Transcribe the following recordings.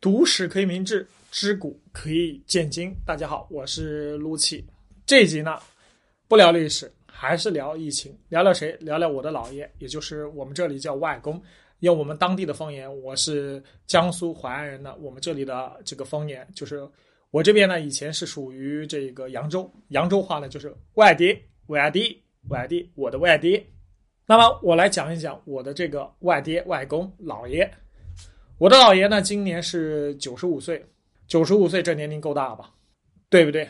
读史可以明志，知古可以鉴今。大家好，我是陆琪。这一集呢，不聊历史，还是聊疫情。聊聊谁？聊聊我的姥爷，也就是我们这里叫外公。用我们当地的方言，我是江苏淮安人的。我们这里的这个方言，就是我这边呢，以前是属于这个扬州，扬州话呢就是外爹，外爹，外爹，我的外爹。那么我来讲一讲我的这个外爹、外公、姥爷。我的姥爷呢，今年是九十五岁，九十五岁这年龄够大吧？对不对？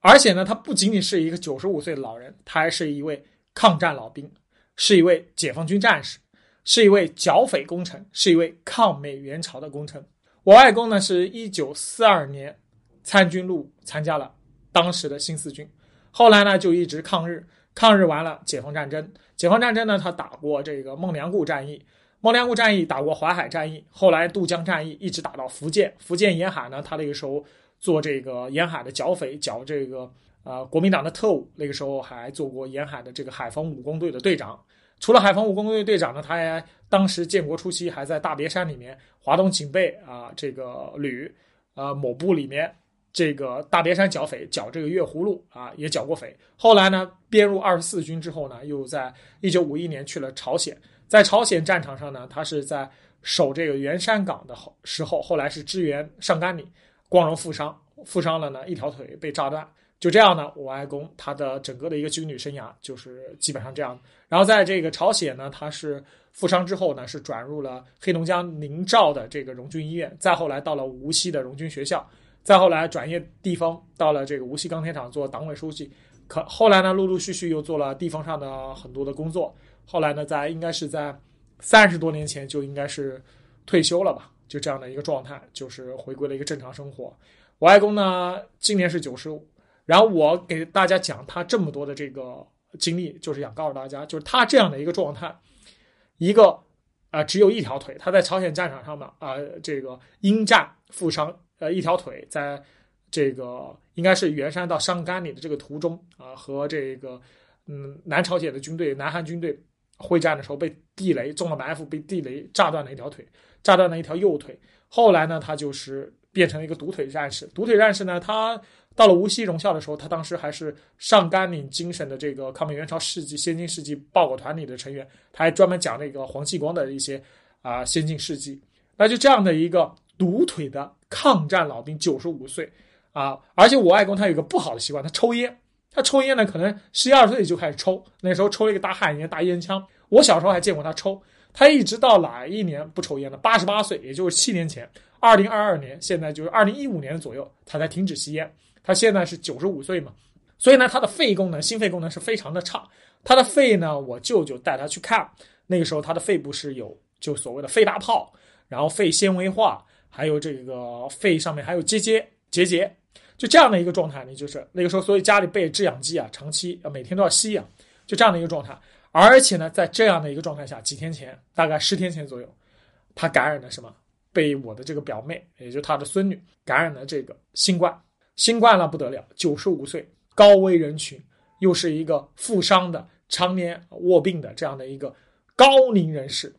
而且呢，他不仅仅是一个九十五岁的老人，他还是一位抗战老兵，是一位解放军战士，是一位剿匪功臣，是一位抗美援朝的功臣。我外公呢，是一九四二年参军入伍，参加了当时的新四军，后来呢就一直抗日，抗日完了解放战争，解放战争呢他打过这个孟良崮战役。孟良崮战役打过淮海战役，后来渡江战役一直打到福建。福建沿海呢，他那个时候做这个沿海的剿匪，剿这个呃国民党的特务。那个时候还做过沿海的这个海防武工队的队长。除了海防武工队队长呢，他还当时建国初期还在大别山里面华东警备啊这个旅呃某部里面这个大别山剿匪，剿这个月葫芦啊也剿过匪。后来呢编入二十四军之后呢，又在一九五一年去了朝鲜。在朝鲜战场上呢，他是在守这个元山港的后时候，后来是支援上甘岭，光荣负伤，负伤了呢，一条腿被炸断。就这样呢，我外公他的整个的一个军旅生涯就是基本上这样。然后在这个朝鲜呢，他是负伤之后呢，是转入了黑龙江宁赵的这个荣军医院，再后来到了无锡的荣军学校，再后来转业地方到了这个无锡钢铁厂做党委书记。可后来呢，陆陆续续又做了地方上的很多的工作。后来呢，在应该是在三十多年前就应该是退休了吧，就这样的一个状态，就是回归了一个正常生活。我外公呢，今年是九十五，然后我给大家讲他这么多的这个经历，就是想告诉大家，就是他这样的一个状态，一个啊只有一条腿，他在朝鲜战场上面啊这个因战负伤，呃一条腿，在这个应该是元山到上甘岭的这个途中啊和这个嗯南朝鲜的军队，南韩军队。会战的时候被地雷中了埋伏，被地雷炸断了一条腿，炸断了一条右腿。后来呢，他就是变成了一个独腿战士。独腿战士呢，他到了无锡荣校的时候，他当时还是上甘岭精神的这个抗美援朝事迹、先进事迹报告团里的成员，他还专门讲那个黄继光的一些啊先进事迹。那就这样的一个独腿的抗战老兵，九十五岁啊，而且我外公他有个不好的习惯，他抽烟。他抽烟呢，可能十一二岁就开始抽，那时候抽了一个大旱烟、大烟枪。我小时候还见过他抽，他一直到哪一年不抽烟了？八十八岁，也就是七年前，二零二二年，现在就是二零一五年左右，他才停止吸烟。他现在是九十五岁嘛，所以呢，他的肺功能、心肺功能是非常的差。他的肺呢，我舅舅带他去看，那个时候他的肺部是有就所谓的肺大泡，然后肺纤维化，还有这个肺上面还有结节结节。就这样的一个状态，你就是那个时候，所以家里备制氧机啊，长期要每天都要吸氧，就这样的一个状态。而且呢，在这样的一个状态下，几天前，大概十天前左右，他感染了什么？被我的这个表妹，也就是他的孙女感染了这个新冠。新冠了不得了，九十五岁高危人群，又是一个负伤的、常年卧病的这样的一个高龄人士。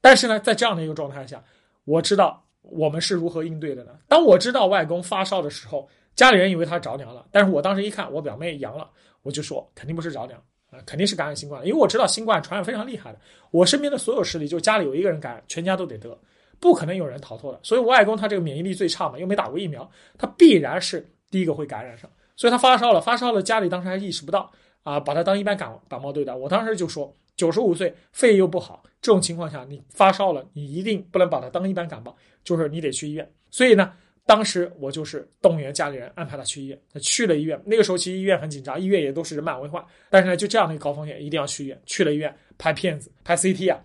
但是呢，在这样的一个状态下，我知道我们是如何应对的呢？当我知道外公发烧的时候。家里人以为他着凉了，但是我当时一看，我表妹阳了，我就说肯定不是着凉啊，肯定是感染新冠了因为我知道新冠传染非常厉害的，我身边的所有势力，就家里有一个人感染，全家都得得，不可能有人逃脱的。所以我外公他这个免疫力最差嘛，又没打过疫苗，他必然是第一个会感染上。所以他发烧了，发烧了，家里当时还意识不到啊，把他当一般感感冒对待。我当时就说，九十五岁肺又不好，这种情况下你发烧了，你一定不能把他当一般感冒，就是你得去医院。所以呢。当时我就是动员家里人安排他去医院，他去了医院。那个时候其实医院很紧张，医院也都是人满为患。但是呢，就这样的一个高风险，一定要去医院。去了医院拍片子，拍 CT 啊，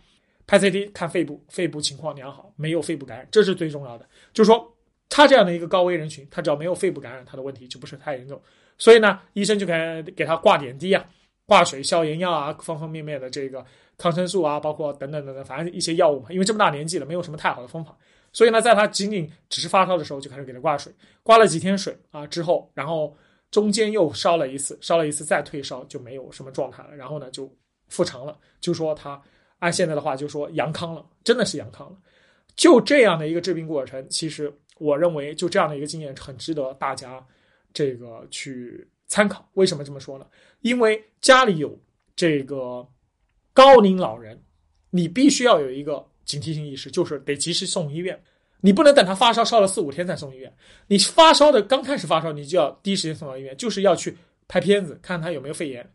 拍 CT 看肺部，肺部情况良好，没有肺部感染，这是最重要的。就是说，他这样的一个高危人群，他只要没有肺部感染，他的问题就不是太严重。所以呢，医生就给给他挂点滴啊，挂水、消炎药啊，方方面面的这个抗生素啊，包括等等等等，反正一些药物嘛。因为这么大年纪了，没有什么太好的方法。所以呢，在他仅仅只是发烧的时候，就开始给他挂水，挂了几天水啊之后，然后中间又烧了一次，烧了一次再退烧，就没有什么状态了。然后呢，就复常了，就说他按现在的话就说阳康了，真的是阳康了。就这样的一个治病过程，其实我认为就这样的一个经验很值得大家这个去参考。为什么这么说呢？因为家里有这个高龄老人，你必须要有一个警惕性意识，就是得及时送医院。你不能等他发烧烧了四五天再送医院。你发烧的刚开始发烧，你就要第一时间送到医院，就是要去拍片子看他有没有肺炎。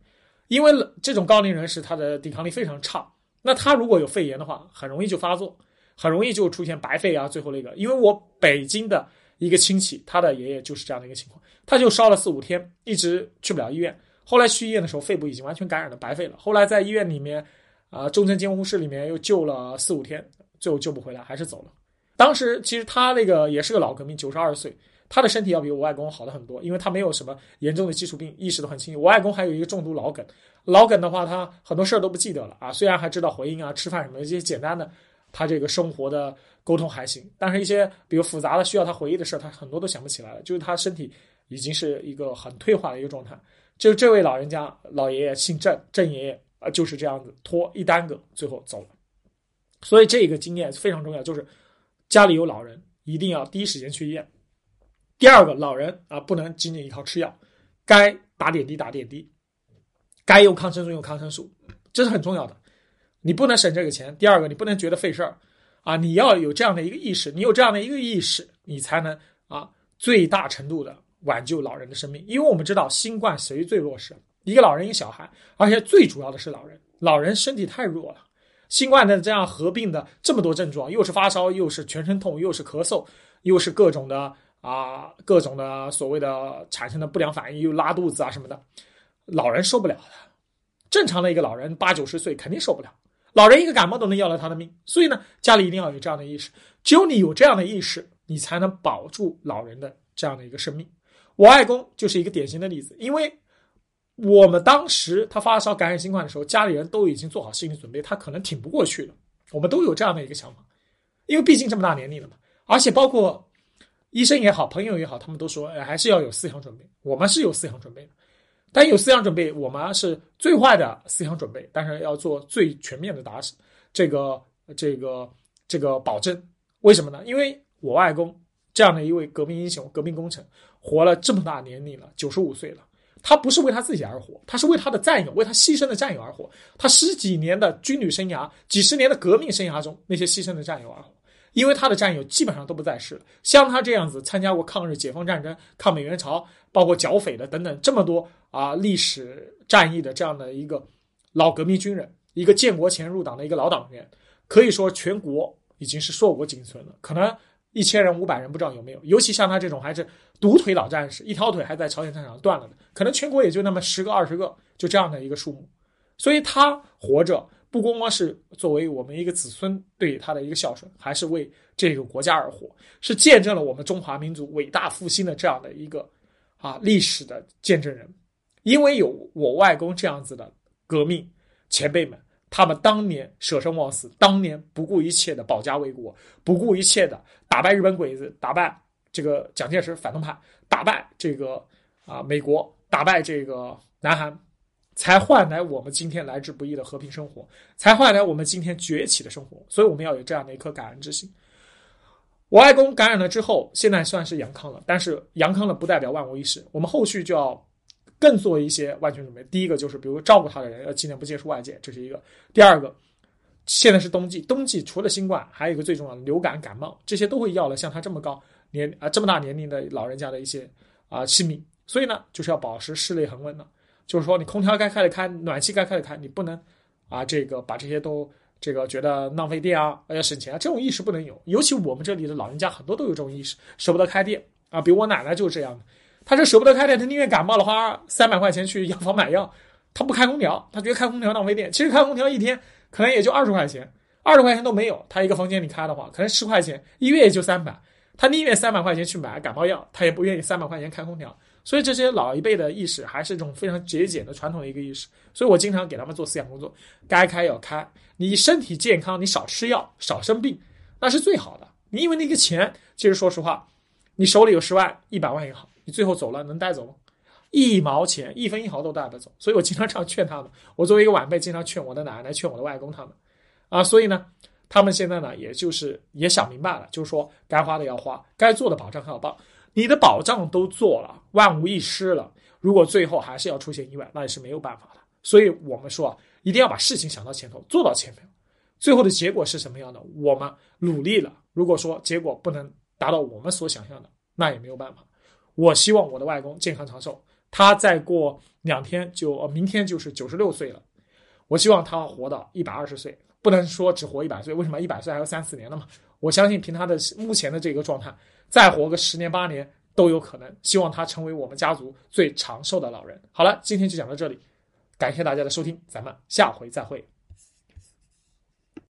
因为这种高龄人士他的抵抗力非常差，那他如果有肺炎的话，很容易就发作，很容易就出现白肺啊。最后那个，因为我北京的一个亲戚，他的爷爷就是这样的一个情况，他就烧了四五天，一直去不了医院。后来去医院的时候，肺部已经完全感染了白肺了。后来在医院里面，啊，重症监护室里面又救了四五天，最后救不回来，还是走了。当时其实他那个也是个老革命，九十二岁，他的身体要比我外公好的很多，因为他没有什么严重的基础病，意识都很清醒。我外公还有一个重度脑梗，脑梗的话，他很多事儿都不记得了啊。虽然还知道回应啊、吃饭什么一些简单的，他这个生活的沟通还行，但是一些比如复杂的需要他回忆的事儿，他很多都想不起来了。就是他身体已经是一个很退化的一个状态。就这位老人家，老爷爷姓郑，郑爷爷啊，就是这样子拖一耽搁，最后走了。所以这个经验非常重要，就是。家里有老人，一定要第一时间去医院。第二个，老人啊，不能仅仅依靠吃药，该打点滴打点滴，该用抗生素用抗生素，这是很重要的。你不能省这个钱。第二个，你不能觉得费事儿啊，你要有这样的一个意识，你有这样的一个意识，你才能啊最大程度的挽救老人的生命。因为我们知道，新冠谁最弱势？一个老人，一个小孩，而且最主要的是老人，老人身体太弱了。新冠的这样合并的这么多症状，又是发烧，又是全身痛，又是咳嗽，又是各种的啊，各种的所谓的产生的不良反应，又拉肚子啊什么的，老人受不了的。正常的一个老人八九十岁肯定受不了，老人一个感冒都能要了他的命。所以呢，家里一定要有这样的意识，只有你有这样的意识，你才能保住老人的这样的一个生命。我外公就是一个典型的例子，因为。我们当时他发烧感染新冠的时候，家里人都已经做好心理准备，他可能挺不过去了。我们都有这样的一个想法，因为毕竟这么大年龄了嘛。而且包括医生也好，朋友也好，他们都说，哎，还是要有思想准备。我们是有思想准备的，但有思想准备，我们是最坏的思想准备，但是要做最全面的打这个这个这个保证。为什么呢？因为我外公这样的一位革命英雄、革命功臣，活了这么大年龄了，九十五岁了。他不是为他自己而活，他是为他的战友、为他牺牲的战友而活。他十几年的军旅生涯、几十年的革命生涯中，那些牺牲的战友而活。因为他的战友基本上都不在世了，像他这样子参加过抗日、解放战争、抗美援朝，包括剿匪的等等这么多啊历史战役的这样的一个老革命军人，一个建国前入党的一个老党员，可以说全国已经是硕果仅存了。可能。一千人、五百人不知道有没有，尤其像他这种还是独腿老战士，一条腿还在朝鲜战场上断了的，可能全国也就那么十个、二十个，就这样的一个数目。所以他活着不光光是作为我们一个子孙对他的一个孝顺，还是为这个国家而活，是见证了我们中华民族伟大复兴的这样的一个啊历史的见证人。因为有我外公这样子的革命前辈们。他们当年舍生忘死，当年不顾一切的保家卫国，不顾一切的打败日本鬼子，打败这个蒋介石反动派，打败这个啊美国，打败这个南韩，才换来我们今天来之不易的和平生活，才换来我们今天崛起的生活。所以我们要有这样的一颗感恩之心。我外公感染了之后，现在算是阳康了，但是阳康了不代表万无一失，我们后续就要。更做一些万全准备。第一个就是，比如照顾他的人要尽量不接触外界，这是一个。第二个，现在是冬季，冬季除了新冠，还有一个最重要的流感、感冒，这些都会要了像他这么高年啊这么大年龄的老人家的一些啊性命。所以呢，就是要保持室内恒温的，就是说你空调该开的开，暖气该开的开，你不能啊这个把这些都这个觉得浪费电啊，要省钱啊，这种意识不能有。尤其我们这里的老人家很多都有这种意识，舍不得开电啊，比如我奶奶就是这样的。他是舍不得开电，他宁愿感冒了花三百块钱去药房买药，他不开空调，他觉得开空调浪费电。其实开空调一天可能也就二十块钱，二十块钱都没有。他一个房间里开的话，可能十块钱，一月也就三百。他宁愿三百块钱去买感冒药，他也不愿意三百块钱开空调。所以这些老一辈的意识还是一种非常节俭的传统的一个意识。所以我经常给他们做思想工作，该开要开。你身体健康，你少吃药，少生病，那是最好的。你因为那个钱，其实说实话，你手里有十万、一百万也好。你最后走了能带走吗？一毛钱、一分一毫都带不走。所以我经常这样劝他们。我作为一个晚辈，经常劝我的奶奶、劝我的外公他们。啊，所以呢，他们现在呢，也就是也想明白了，就是说该花的要花，该做的保障还要报。你的保障都做了，万无一失了，如果最后还是要出现意外，那也是没有办法的。所以我们说啊，一定要把事情想到前头，做到前面。最后的结果是什么样的？我们努力了，如果说结果不能达到我们所想象的，那也没有办法。我希望我的外公健康长寿，他再过两天就呃明天就是九十六岁了，我希望他活到一百二十岁，不能说只活一百岁，为什么一百岁还有三四年了嘛？我相信凭他的目前的这个状态，再活个十年八年都有可能。希望他成为我们家族最长寿的老人。好了，今天就讲到这里，感谢大家的收听，咱们下回再会。